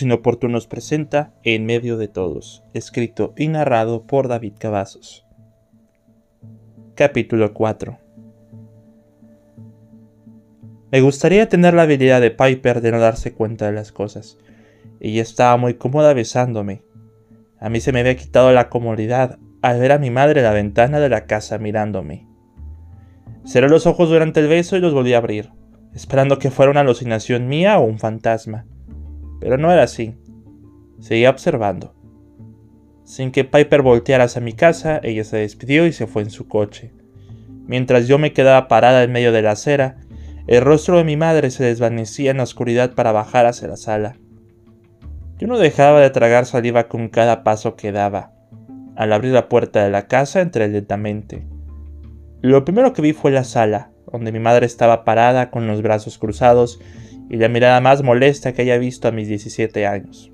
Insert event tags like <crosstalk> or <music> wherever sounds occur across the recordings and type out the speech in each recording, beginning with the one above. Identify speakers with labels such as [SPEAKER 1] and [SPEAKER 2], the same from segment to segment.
[SPEAKER 1] Inoportunos presenta En medio de todos, escrito y narrado por David Cavazos. Capítulo 4 Me gustaría tener la habilidad de Piper de no darse cuenta de las cosas. Ella estaba muy cómoda besándome. A mí se me había quitado la comodidad al ver a mi madre en la ventana de la casa mirándome. Cerré los ojos durante el beso y los volví a abrir, esperando que fuera una alucinación mía o un fantasma pero no era así. Seguía observando. Sin que Piper volteara hacia mi casa, ella se despidió y se fue en su coche. Mientras yo me quedaba parada en medio de la acera, el rostro de mi madre se desvanecía en la oscuridad para bajar hacia la sala. Yo no dejaba de tragar saliva con cada paso que daba. Al abrir la puerta de la casa entré lentamente. Lo primero que vi fue la sala, donde mi madre estaba parada con los brazos cruzados y la mirada más molesta que haya visto a mis 17 años.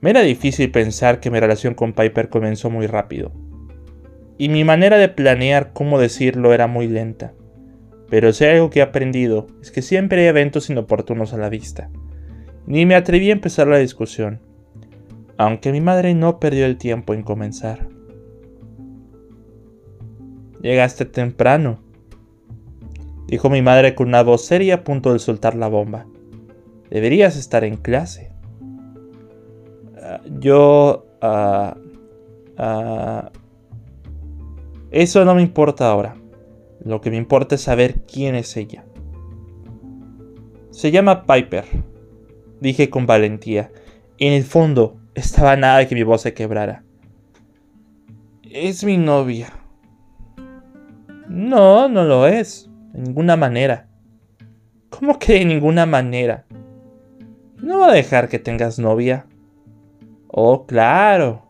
[SPEAKER 1] Me era difícil pensar que mi relación con Piper comenzó muy rápido, y mi manera de planear cómo decirlo era muy lenta. Pero si algo que he aprendido es que siempre hay eventos inoportunos a la vista. Ni me atreví a empezar la discusión, aunque mi madre no perdió el tiempo en comenzar. Llegaste temprano, dijo mi madre con una voz seria a punto de soltar la bomba. Deberías estar en clase. Ah, yo... Ah, ah, eso no me importa ahora. Lo que me importa es saber quién es ella. Se llama Piper, dije con valentía. En el fondo estaba nada de que mi voz se quebrara. Es mi novia. No, no lo es. De ninguna manera. ¿Cómo que de ninguna manera? No va a dejar que tengas novia. Oh, claro.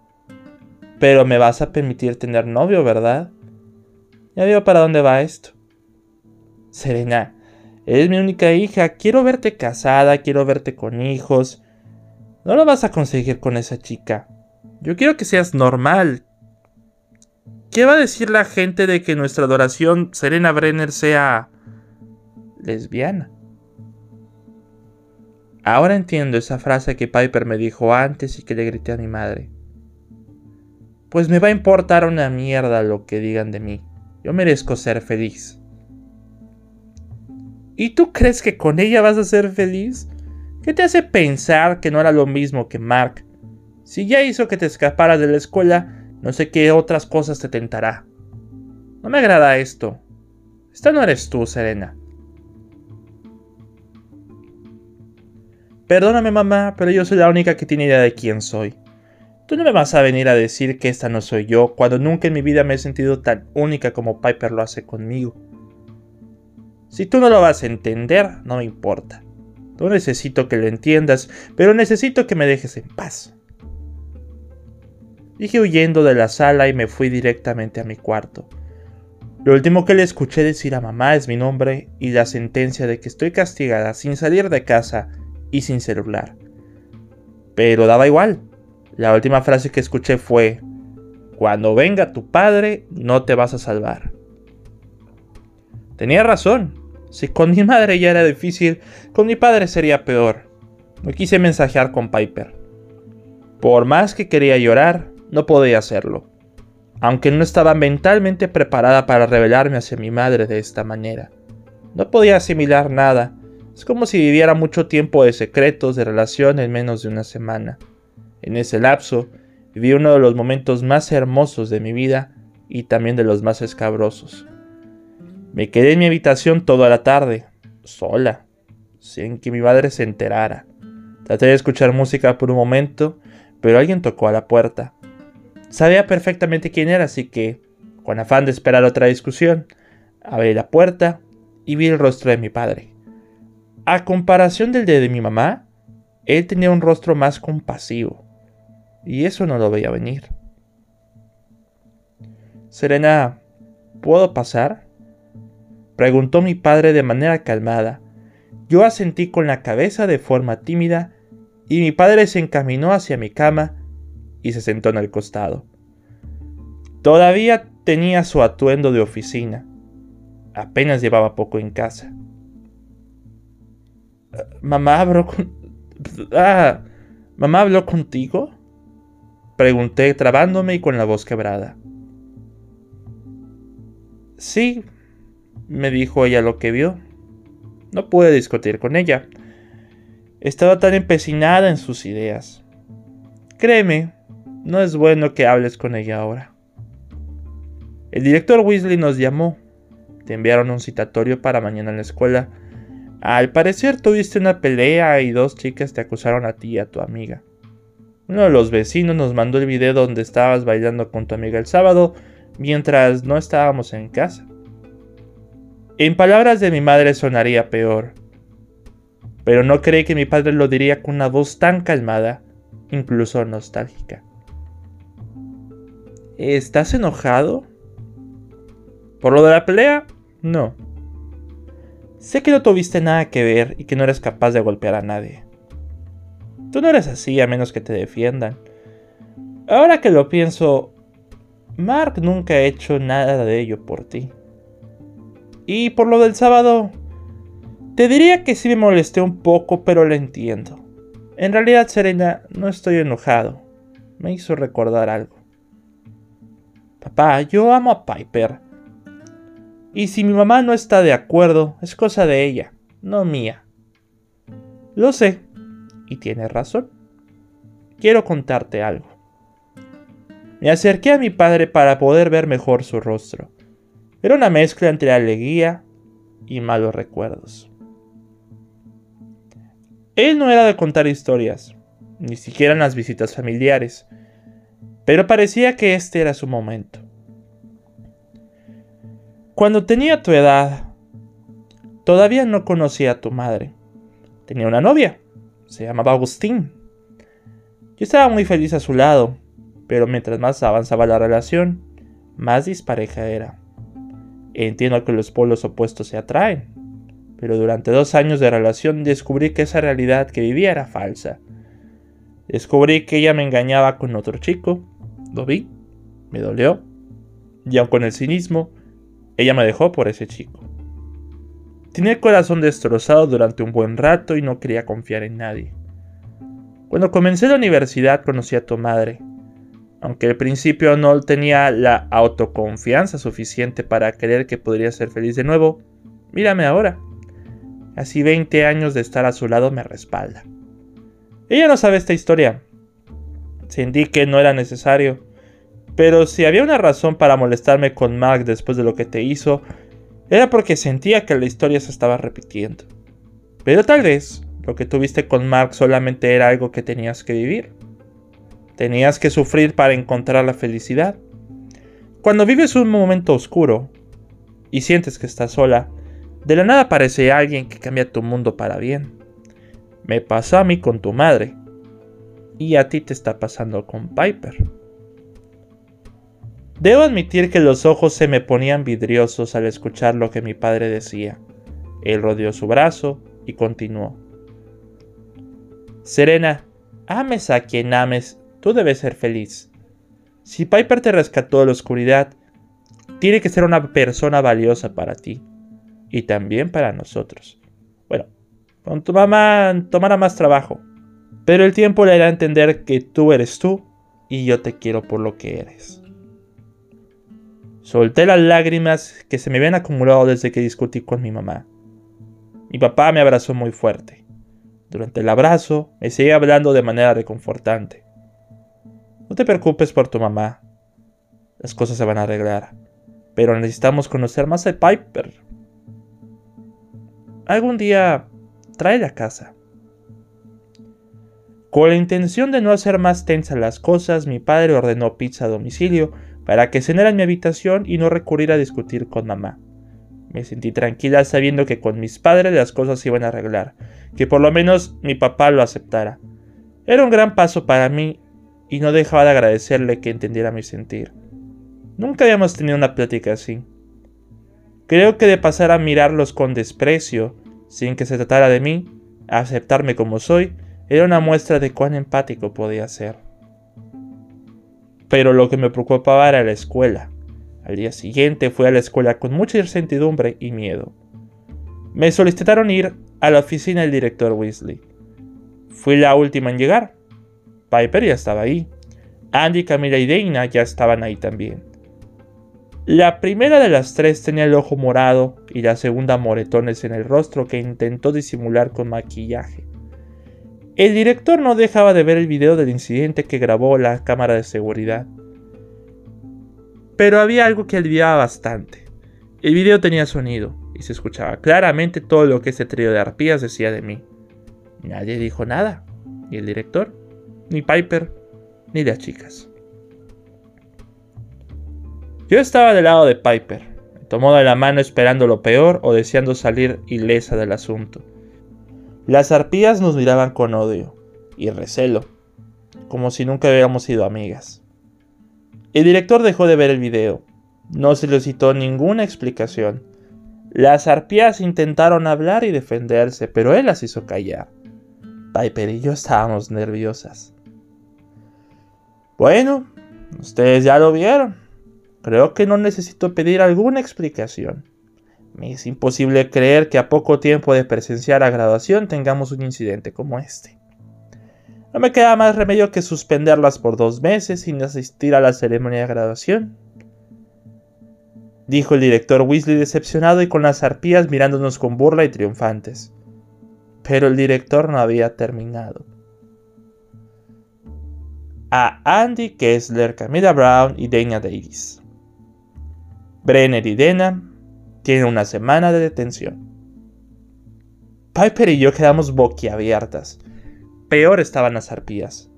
[SPEAKER 1] Pero me vas a permitir tener novio, ¿verdad? Ya veo para dónde va esto. Serena, eres mi única hija. Quiero verte casada, quiero verte con hijos. No lo vas a conseguir con esa chica. Yo quiero que seas normal, ¿Qué va a decir la gente de que nuestra adoración Serena Brenner sea lesbiana? Ahora entiendo esa frase que Piper me dijo antes y que le grité a mi madre. Pues me va a importar una mierda lo que digan de mí. Yo merezco ser feliz. ¿Y tú crees que con ella vas a ser feliz? ¿Qué te hace pensar que no era lo mismo que Mark? Si ya hizo que te escaparas de la escuela, no sé qué otras cosas te tentará. No me agrada esto. Esta no eres tú, Serena. Perdóname, mamá, pero yo soy la única que tiene idea de quién soy. Tú no me vas a venir a decir que esta no soy yo cuando nunca en mi vida me he sentido tan única como Piper lo hace conmigo. Si tú no lo vas a entender, no me importa. No necesito que lo entiendas, pero necesito que me dejes en paz. Dije huyendo de la sala y me fui directamente a mi cuarto. Lo último que le escuché decir a mamá es mi nombre y la sentencia de que estoy castigada sin salir de casa y sin celular. Pero daba igual. La última frase que escuché fue, cuando venga tu padre no te vas a salvar. Tenía razón. Si con mi madre ya era difícil, con mi padre sería peor. No quise mensajear con Piper. Por más que quería llorar, no podía hacerlo, aunque no estaba mentalmente preparada para revelarme hacia mi madre de esta manera. No podía asimilar nada, es como si viviera mucho tiempo de secretos de relación en menos de una semana. En ese lapso, viví uno de los momentos más hermosos de mi vida y también de los más escabrosos. Me quedé en mi habitación toda la tarde, sola, sin que mi madre se enterara. Traté de escuchar música por un momento, pero alguien tocó a la puerta. Sabía perfectamente quién era, así que, con afán de esperar otra discusión, abrí la puerta y vi el rostro de mi padre. A comparación del de, mi mamá, él tenía un rostro más compasivo, y eso no lo veía venir. Serena, ¿puedo pasar? preguntó mi padre de manera calmada. Yo asentí con la cabeza de forma tímida y mi padre se encaminó hacia mi cama y se sentó en el costado. Todavía tenía su atuendo de oficina. Apenas llevaba poco en casa. Mamá, bro, <laughs> Ah, ¿mamá habló contigo? Pregunté trabándome y con la voz quebrada. Sí, me dijo ella lo que vio. No pude discutir con ella. Estaba tan empecinada en sus ideas. Créeme, no es bueno que hables con ella ahora. El director Weasley nos llamó. Te enviaron un citatorio para mañana en la escuela. Al parecer tuviste una pelea y dos chicas te acusaron a ti y a tu amiga. Uno de los vecinos nos mandó el video donde estabas bailando con tu amiga el sábado mientras no estábamos en casa. En palabras de mi madre sonaría peor, pero no creí que mi padre lo diría con una voz tan calmada, incluso nostálgica. ¿Estás enojado? ¿Por lo de la pelea? No. Sé que no tuviste nada que ver y que no eres capaz de golpear a nadie. Tú no eres así a menos que te defiendan. Ahora que lo pienso, Mark nunca ha hecho nada de ello por ti. Y por lo del sábado, te diría que sí me molesté un poco, pero lo entiendo. En realidad, Serena, no estoy enojado. Me hizo recordar algo. Papá, yo amo a Piper. Y si mi mamá no está de acuerdo, es cosa de ella, no mía. Lo sé, y tienes razón. Quiero contarte algo. Me acerqué a mi padre para poder ver mejor su rostro. Era una mezcla entre alegría y malos recuerdos. Él no era de contar historias, ni siquiera en las visitas familiares, pero parecía que este era su momento. Cuando tenía tu edad, todavía no conocía a tu madre. Tenía una novia, se llamaba Agustín. Yo estaba muy feliz a su lado, pero mientras más avanzaba la relación, más dispareja era. Entiendo que los polos opuestos se atraen, pero durante dos años de relación descubrí que esa realidad que vivía era falsa. Descubrí que ella me engañaba con otro chico, lo vi, me dolió, y aun con el cinismo, ella me dejó por ese chico. Tenía el corazón destrozado durante un buen rato y no quería confiar en nadie. Cuando comencé la universidad conocí a tu madre, aunque al principio no tenía la autoconfianza suficiente para creer que podría ser feliz de nuevo, mírame ahora. Así 20 años de estar a su lado me respalda. Ella no sabe esta historia. Sentí que no era necesario. Pero si había una razón para molestarme con Mark después de lo que te hizo, era porque sentía que la historia se estaba repitiendo. Pero tal vez lo que tuviste con Mark solamente era algo que tenías que vivir. Tenías que sufrir para encontrar la felicidad. Cuando vives un momento oscuro y sientes que estás sola, de la nada aparece alguien que cambia tu mundo para bien. Me pasó a mí con tu madre. Y a ti te está pasando con Piper. Debo admitir que los ojos se me ponían vidriosos al escuchar lo que mi padre decía. Él rodeó su brazo y continuó. Serena, ames a quien ames Tú debes ser feliz. Si Piper te rescató de la oscuridad, tiene que ser una persona valiosa para ti. Y también para nosotros. Bueno, con tu mamá tomará más trabajo. Pero el tiempo le hará entender que tú eres tú y yo te quiero por lo que eres. Solté las lágrimas que se me habían acumulado desde que discutí con mi mamá. Mi papá me abrazó muy fuerte. Durante el abrazo me seguía hablando de manera reconfortante. No te preocupes por tu mamá. Las cosas se van a arreglar. Pero necesitamos conocer más a Piper. Algún día, trae a casa. Con la intención de no hacer más tensas las cosas, mi padre ordenó pizza a domicilio para que cenara en mi habitación y no recurrir a discutir con mamá. Me sentí tranquila sabiendo que con mis padres las cosas se iban a arreglar, que por lo menos mi papá lo aceptara. Era un gran paso para mí y no dejaba de agradecerle que entendiera mi sentir. Nunca habíamos tenido una plática así. Creo que de pasar a mirarlos con desprecio, sin que se tratara de mí, a aceptarme como soy, era una muestra de cuán empático podía ser. Pero lo que me preocupaba era la escuela. Al día siguiente fui a la escuela con mucha incertidumbre y miedo. Me solicitaron ir a la oficina del director Weasley. Fui la última en llegar. Piper ya estaba ahí. Andy, Camila y Dana ya estaban ahí también. La primera de las tres tenía el ojo morado y la segunda moretones en el rostro que intentó disimular con maquillaje. El director no dejaba de ver el video del incidente que grabó la cámara de seguridad. Pero había algo que aliviaba bastante. El video tenía sonido y se escuchaba claramente todo lo que ese trío de arpías decía de mí. Nadie dijo nada, ni el director, ni Piper, ni las chicas. Yo estaba del lado de Piper, tomó de la mano esperando lo peor o deseando salir ilesa del asunto. Las arpías nos miraban con odio y recelo, como si nunca hubiéramos sido amigas. El director dejó de ver el video, no se le citó ninguna explicación. Las arpías intentaron hablar y defenderse, pero él las hizo callar. Piper y yo estábamos nerviosas. Bueno, ustedes ya lo vieron. Creo que no necesito pedir alguna explicación. Me es imposible creer que a poco tiempo de presenciar la graduación tengamos un incidente como este. No me queda más remedio que suspenderlas por dos meses sin asistir a la ceremonia de graduación. Dijo el director Weasley decepcionado y con las arpías mirándonos con burla y triunfantes. Pero el director no había terminado. A Andy Kessler, Camila Brown y Dana Davis. Brenner y Dana tienen una semana de detención. Piper y yo quedamos boquiabiertas. Peor estaban las arpías.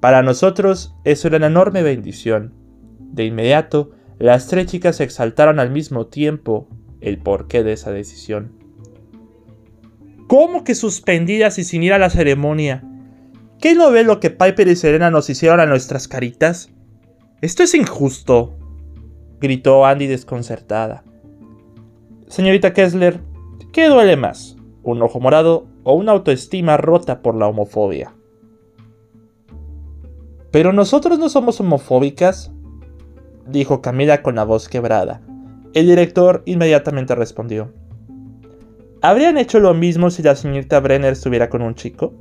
[SPEAKER 1] Para nosotros eso era una enorme bendición. De inmediato, las tres chicas exaltaron al mismo tiempo el porqué de esa decisión. ¿Cómo que suspendidas y sin ir a la ceremonia? ¿Qué no ve lo que Piper y Serena nos hicieron a nuestras caritas? Esto es injusto, gritó Andy desconcertada. Señorita Kessler, ¿qué duele más? ¿Un ojo morado o una autoestima rota por la homofobia? Pero nosotros no somos homofóbicas, dijo Camila con la voz quebrada. El director inmediatamente respondió. ¿Habrían hecho lo mismo si la señorita Brenner estuviera con un chico?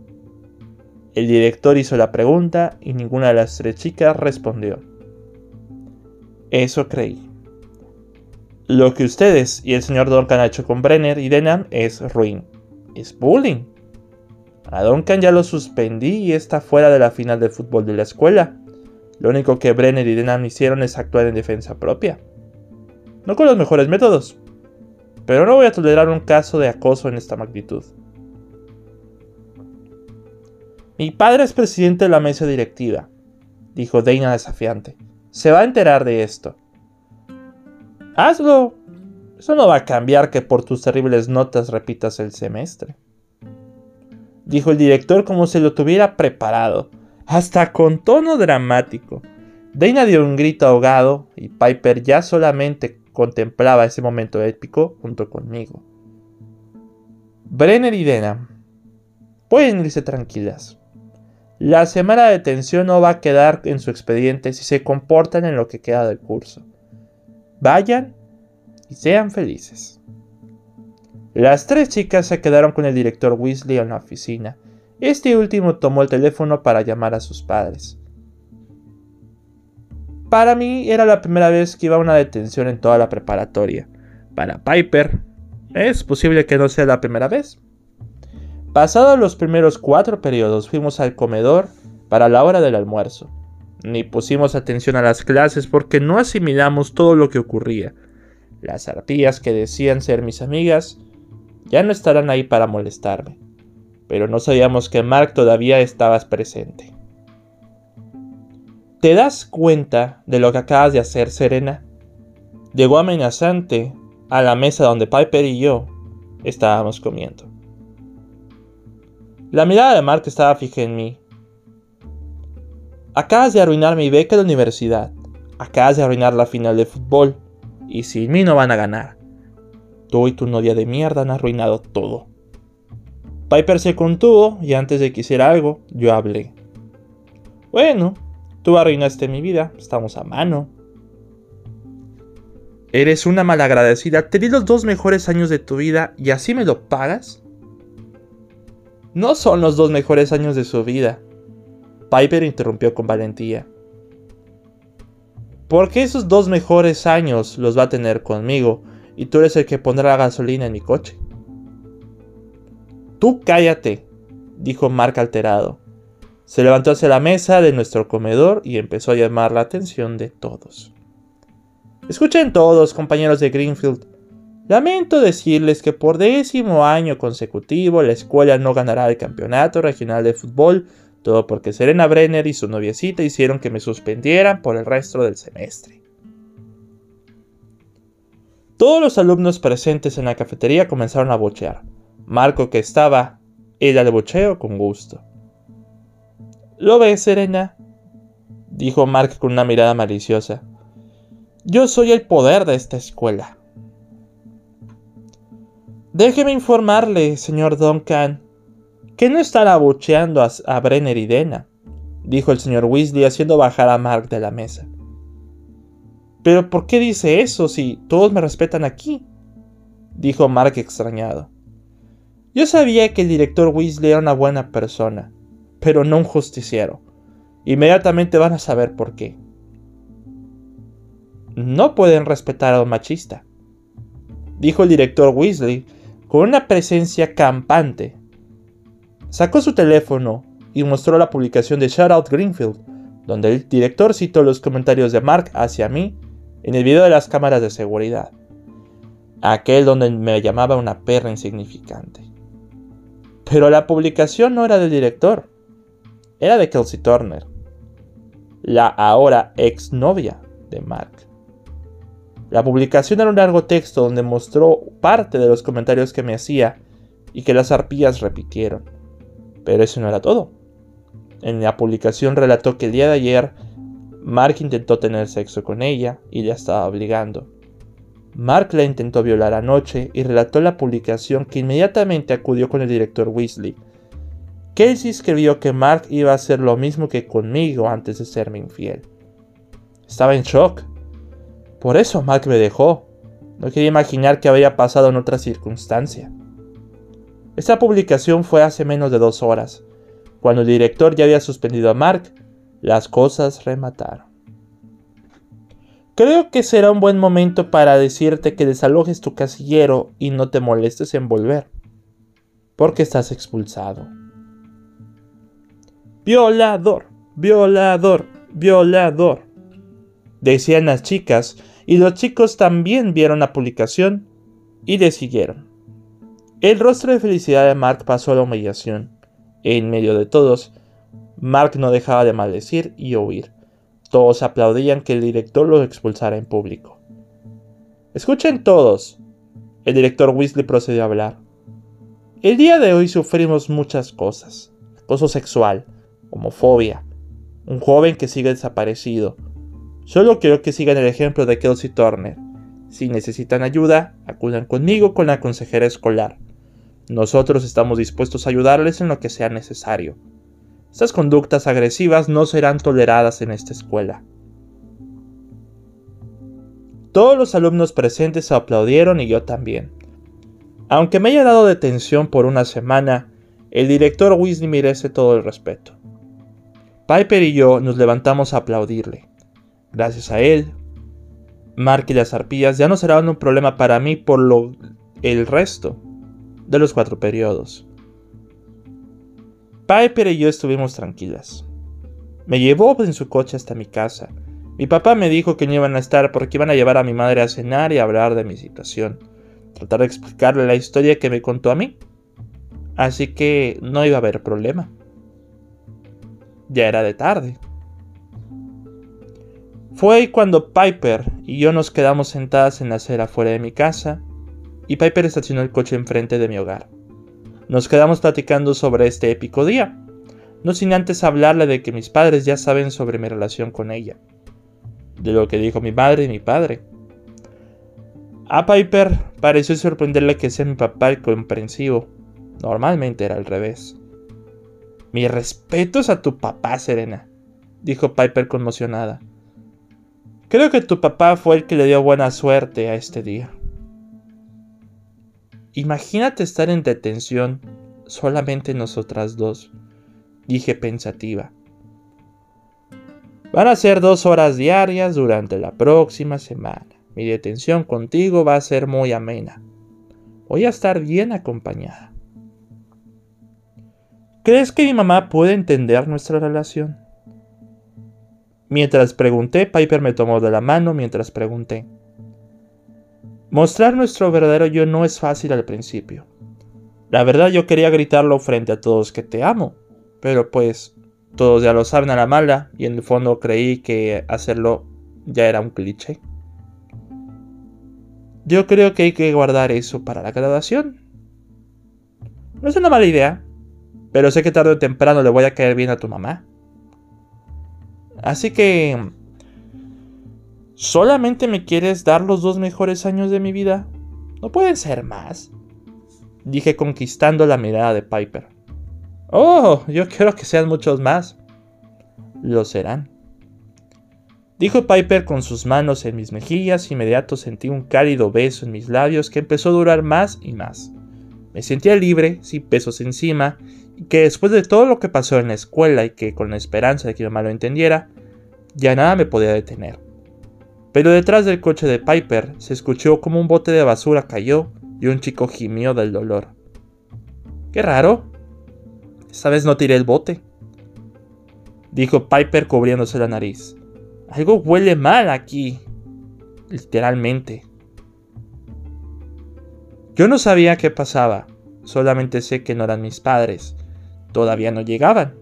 [SPEAKER 1] El director hizo la pregunta y ninguna de las tres chicas respondió. Eso creí. Lo que ustedes y el señor Duncan han hecho con Brenner y Denham es ruin. Es bullying. A Duncan ya lo suspendí y está fuera de la final de fútbol de la escuela. Lo único que Brenner y Denham hicieron es actuar en defensa propia. No con los mejores métodos. Pero no voy a tolerar un caso de acoso en esta magnitud. Mi padre es presidente de la mesa directiva, dijo Dana desafiante. Se va a enterar de esto. Hazlo. Eso no va a cambiar que por tus terribles notas repitas el semestre. Dijo el director como si lo tuviera preparado hasta con tono dramático. Dana dio un grito ahogado y Piper ya solamente contemplaba ese momento épico junto conmigo. Brenner y Dana pueden irse tranquilas. La semana de detención no va a quedar en su expediente si se comportan en lo que queda del curso. Vayan y sean felices. Las tres chicas se quedaron con el director Weasley en la oficina este último tomó el teléfono para llamar a sus padres. Para mí era la primera vez que iba a una detención en toda la preparatoria. Para Piper, es posible que no sea la primera vez. Pasados los primeros cuatro periodos fuimos al comedor para la hora del almuerzo. Ni pusimos atención a las clases porque no asimilamos todo lo que ocurría. Las arpías que decían ser mis amigas ya no estarán ahí para molestarme pero no sabíamos que Mark todavía estabas presente. ¿Te das cuenta de lo que acabas de hacer, Serena? Llegó amenazante a la mesa donde Piper y yo estábamos comiendo. La mirada de Mark estaba fija en mí. Acabas de arruinar mi beca de universidad. Acabas de arruinar la final de fútbol. Y sin mí no van a ganar. Tú y tu novia de mierda han arruinado todo. Piper se contuvo y antes de que hiciera algo, yo hablé. Bueno, tú arruinaste mi vida, estamos a mano. Eres una malagradecida, te di los dos mejores años de tu vida y así me lo pagas. No son los dos mejores años de su vida. Piper interrumpió con valentía. Porque esos dos mejores años los va a tener conmigo y tú eres el que pondrá la gasolina en mi coche. Tú cállate, dijo Mark alterado. Se levantó hacia la mesa de nuestro comedor y empezó a llamar la atención de todos. Escuchen todos, compañeros de Greenfield. Lamento decirles que por décimo año consecutivo la escuela no ganará el campeonato regional de fútbol, todo porque Serena Brenner y su noviecita hicieron que me suspendieran por el resto del semestre. Todos los alumnos presentes en la cafetería comenzaron a bochear. Marco, que estaba, era de bocheo con gusto. ¿Lo ves, Serena? dijo Mark con una mirada maliciosa. Yo soy el poder de esta escuela. Déjeme informarle, señor Duncan, que no estará bucheando a, Brenner y Dena, dijo el señor Weasley haciendo bajar a Mark de la mesa. Pero ¿por qué dice eso si todos me respetan aquí? dijo Mark extrañado. Yo sabía que el director Weasley era una buena persona, pero no un justiciero. Inmediatamente van a saber por qué. No pueden respetar a un machista, dijo el director Weasley con una presencia campante. Sacó su teléfono y mostró la publicación de Shoutout Greenfield, donde el director citó los comentarios de Mark hacia mí en el video de las cámaras de seguridad, aquel donde me llamaba una perra insignificante. Pero la publicación no era del director, era de Kelsey Turner, la ahora exnovia de Mark. La publicación era un largo texto donde mostró parte de los comentarios que me hacía y que las arpías repitieron. Pero eso no era todo. En la publicación relató que el día de ayer Mark intentó tener sexo con ella y la estaba obligando. Mark la intentó violar anoche y relató la publicación que inmediatamente acudió con el director Weasley. Casey escribió que Mark iba a hacer lo mismo que conmigo antes de serme infiel. Estaba en shock. Por eso Mark me dejó. No quería imaginar que había pasado en otra circunstancia. Esta publicación fue hace menos de dos horas. Cuando el director ya había suspendido a Mark, las cosas remataron. Creo que será un buen momento para decirte que desalojes tu casillero y no te molestes en volver, porque estás expulsado. Violador, violador, violador, decían las chicas y los chicos también vieron la publicación y le siguieron. El rostro de felicidad de Mark pasó a la humillación. En medio de todos, Mark no dejaba de maldecir y oír. Todos aplaudían que el director lo expulsara en público. Escuchen todos. El director Weasley procedió a hablar. El día de hoy sufrimos muchas cosas. Acoso sexual, homofobia, un joven que sigue desaparecido, Solo quiero que sigan el ejemplo de Kelsey Turner. Si necesitan ayuda, acudan conmigo con la consejera escolar. Nosotros estamos dispuestos a ayudarles en lo que sea necesario. Estas conductas agresivas no serán toleradas en esta escuela. Todos los alumnos presentes aplaudieron y yo también. Aunque me haya dado detención por una semana, el director Weasley merece todo el respeto. Piper y yo nos levantamos a aplaudirle. Gracias a él, Mark y las arpías ya no serán un problema para mí por lo, el resto de los cuatro periodos. Piper y yo estuvimos tranquilas. Me llevó en su coche hasta mi casa. Mi papá me dijo que no iban a estar porque iban a llevar a mi madre a cenar y a hablar de mi situación. Tratar de explicarle la historia que me contó a mí. Así que no iba a haber problema. Ya era de tarde. Fue cuando Piper y yo nos quedamos sentadas en la acera fuera de mi casa y Piper estacionó el coche enfrente de mi hogar. Nos quedamos platicando sobre este épico día, no sin antes hablarle de que mis padres ya saben sobre mi relación con ella, de lo que dijo mi madre y mi padre. A Piper pareció sorprenderle que sea mi papá el comprensivo. Normalmente era al revés. Mi respetos a tu papá, Serena, dijo Piper conmocionada. Creo que tu papá fue el que le dio buena suerte a este día. Imagínate estar en detención solamente nosotras dos, dije pensativa. Van a ser dos horas diarias durante la próxima semana. Mi detención contigo va a ser muy amena. Voy a estar bien acompañada. ¿Crees que mi mamá puede entender nuestra relación? Mientras pregunté, Piper me tomó de la mano mientras pregunté. Mostrar nuestro verdadero yo no es fácil al principio. La verdad yo quería gritarlo frente a todos que te amo, pero pues todos ya lo saben a la mala y en el fondo creí que hacerlo ya era un cliché. Yo creo que hay que guardar eso para la graduación. No es una mala idea, pero sé que tarde o temprano le voy a caer bien a tu mamá. Así que... ¿Solamente me quieres dar los dos mejores años de mi vida? No pueden ser más. Dije conquistando la mirada de Piper. Oh, yo quiero que sean muchos más. Lo serán. Dijo Piper con sus manos en mis mejillas, inmediato sentí un cálido beso en mis labios que empezó a durar más y más. Me sentía libre, sin pesos encima, y que después de todo lo que pasó en la escuela y que con la esperanza de que mi mamá lo entendiera, ya nada me podía detener. Pero detrás del coche de Piper se escuchó como un bote de basura cayó y un chico gimió del dolor. Qué raro. Esta vez no tiré el bote, dijo Piper cubriéndose la nariz. Algo huele mal aquí. Literalmente. Yo no sabía qué pasaba, solamente sé que no eran mis padres. Todavía no llegaban.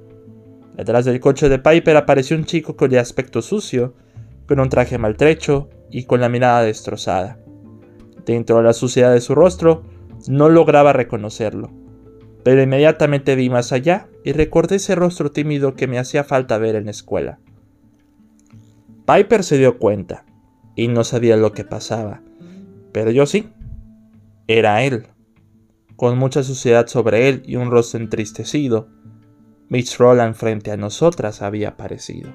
[SPEAKER 1] Detrás del coche de Piper apareció un chico con el aspecto sucio, un traje maltrecho y con la mirada destrozada. Dentro de la suciedad de su rostro, no lograba reconocerlo. Pero inmediatamente vi más allá y recordé ese rostro tímido que me hacía falta ver en la escuela. Piper se dio cuenta y no sabía lo que pasaba, pero yo sí. Era él, con mucha suciedad sobre él y un rostro entristecido Mitch Roland frente a nosotras había aparecido.